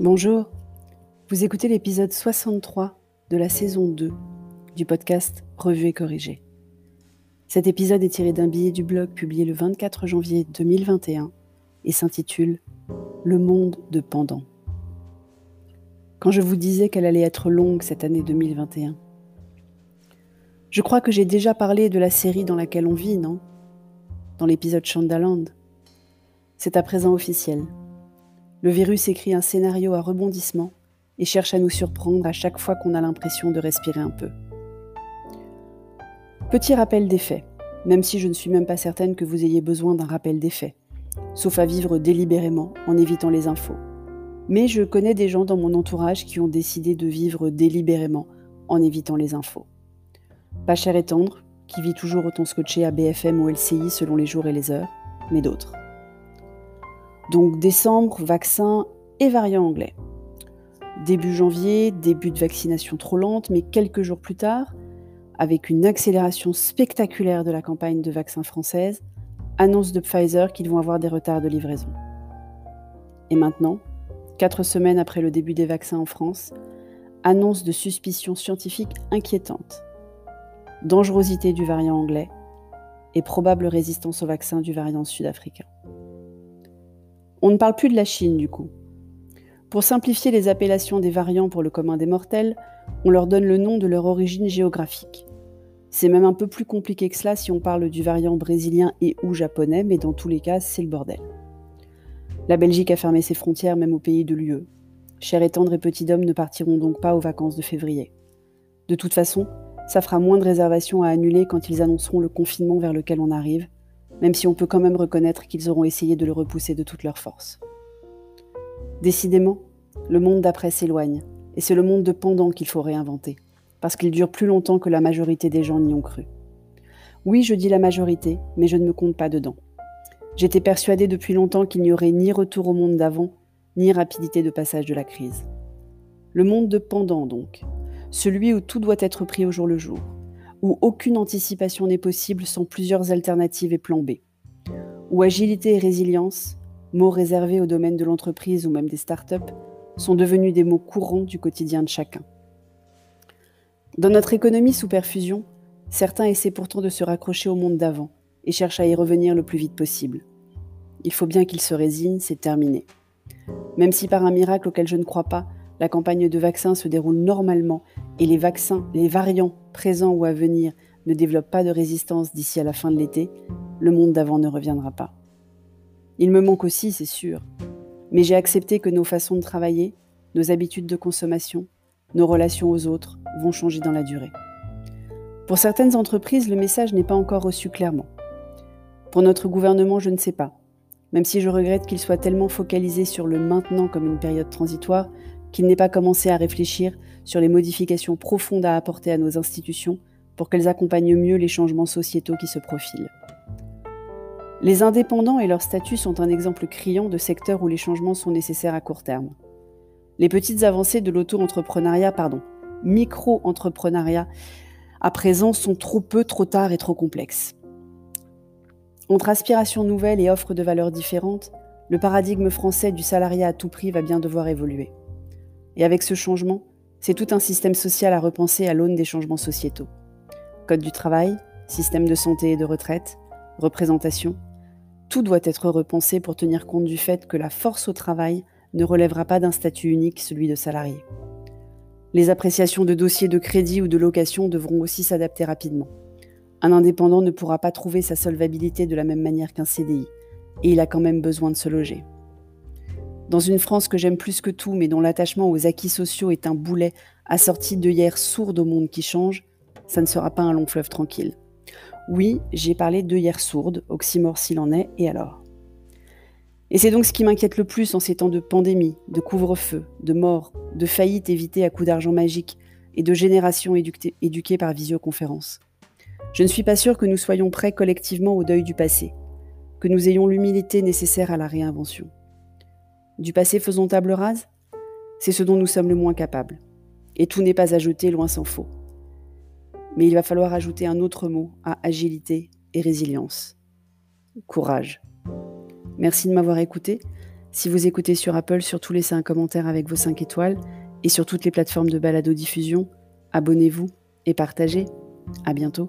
Bonjour, vous écoutez l'épisode 63 de la saison 2 du podcast Revue et corrigé. Cet épisode est tiré d'un billet du blog publié le 24 janvier 2021 et s'intitule Le monde de pendant. Quand je vous disais qu'elle allait être longue cette année 2021, je crois que j'ai déjà parlé de la série dans laquelle on vit, non? Dans l'épisode Chandaland. C'est à présent officiel. Le virus écrit un scénario à rebondissement et cherche à nous surprendre à chaque fois qu'on a l'impression de respirer un peu. Petit rappel des faits, même si je ne suis même pas certaine que vous ayez besoin d'un rappel des faits, sauf à vivre délibérément en évitant les infos. Mais je connais des gens dans mon entourage qui ont décidé de vivre délibérément en évitant les infos. Pas cher et tendre, qui vit toujours autant scotché à BFM ou LCI selon les jours et les heures, mais d'autres. Donc décembre, vaccin et variant anglais. Début janvier, début de vaccination trop lente, mais quelques jours plus tard, avec une accélération spectaculaire de la campagne de vaccins française, annonce de Pfizer qu'ils vont avoir des retards de livraison. Et maintenant, quatre semaines après le début des vaccins en France, annonce de suspicions scientifiques inquiétantes. Dangerosité du variant anglais et probable résistance au vaccin du variant sud-africain. On ne parle plus de la Chine du coup. Pour simplifier les appellations des variants pour le commun des mortels, on leur donne le nom de leur origine géographique. C'est même un peu plus compliqué que cela si on parle du variant brésilien et ou japonais, mais dans tous les cas, c'est le bordel. La Belgique a fermé ses frontières même au pays de l'UE. Cher et tendre et petit d'hommes ne partiront donc pas aux vacances de février. De toute façon, ça fera moins de réservations à annuler quand ils annonceront le confinement vers lequel on arrive, même si on peut quand même reconnaître qu'ils auront essayé de le repousser de toute leur force. Décidément, le monde d'après s'éloigne, et c'est le monde de pendant qu'il faut réinventer, parce qu'il dure plus longtemps que la majorité des gens n'y ont cru. Oui, je dis la majorité, mais je ne me compte pas dedans. J'étais persuadée depuis longtemps qu'il n'y aurait ni retour au monde d'avant, ni rapidité de passage de la crise. Le monde de pendant, donc, celui où tout doit être pris au jour le jour, où aucune anticipation n'est possible sans plusieurs alternatives et plans B, où agilité et résilience, mots réservés au domaine de l'entreprise ou même des startups, sont devenus des mots courants du quotidien de chacun. Dans notre économie sous perfusion, certains essaient pourtant de se raccrocher au monde d'avant et cherchent à y revenir le plus vite possible. Il faut bien qu'ils se résignent, c'est terminé. Même si par un miracle auquel je ne crois pas, la campagne de vaccins se déroule normalement et les vaccins, les variants présents ou à venir ne développent pas de résistance d'ici à la fin de l'été, le monde d'avant ne reviendra pas. Il me manque aussi, c'est sûr, mais j'ai accepté que nos façons de travailler, nos habitudes de consommation, nos relations aux autres vont changer dans la durée. Pour certaines entreprises, le message n'est pas encore reçu clairement. Pour notre gouvernement, je ne sais pas, même si je regrette qu'il soit tellement focalisé sur le maintenant comme une période transitoire qu'il n'ait pas commencé à réfléchir sur les modifications profondes à apporter à nos institutions pour qu'elles accompagnent mieux les changements sociétaux qui se profilent. Les indépendants et leur statut sont un exemple criant de secteurs où les changements sont nécessaires à court terme. Les petites avancées de l'auto-entrepreneuriat, pardon, micro-entrepreneuriat, à présent sont trop peu, trop tard et trop complexes. Entre aspirations nouvelles et offres de valeurs différentes, le paradigme français du salariat à tout prix va bien devoir évoluer. Et avec ce changement, c'est tout un système social à repenser à l'aune des changements sociétaux. Code du travail, système de santé et de retraite, représentation, tout doit être repensé pour tenir compte du fait que la force au travail ne relèvera pas d'un statut unique, celui de salarié. Les appréciations de dossiers de crédit ou de location devront aussi s'adapter rapidement. Un indépendant ne pourra pas trouver sa solvabilité de la même manière qu'un CDI, et il a quand même besoin de se loger. Dans une France que j'aime plus que tout, mais dont l'attachement aux acquis sociaux est un boulet assorti d'œillères sourdes au monde qui change, ça ne sera pas un long fleuve tranquille. Oui, j'ai parlé d'œillères sourdes, oxymore s'il en est, et alors? Et c'est donc ce qui m'inquiète le plus en ces temps de pandémie, de couvre-feu, de mort, de faillite évitée à coups d'argent magique et de générations éduquées par visioconférence. Je ne suis pas sûre que nous soyons prêts collectivement au deuil du passé, que nous ayons l'humilité nécessaire à la réinvention. Du passé faisons table rase? C'est ce dont nous sommes le moins capables. Et tout n'est pas jeter, loin s'en faut. Mais il va falloir ajouter un autre mot à agilité et résilience. Courage. Merci de m'avoir écouté. Si vous écoutez sur Apple, surtout laissez un commentaire avec vos 5 étoiles. Et sur toutes les plateformes de balado-diffusion, abonnez-vous et partagez. À bientôt.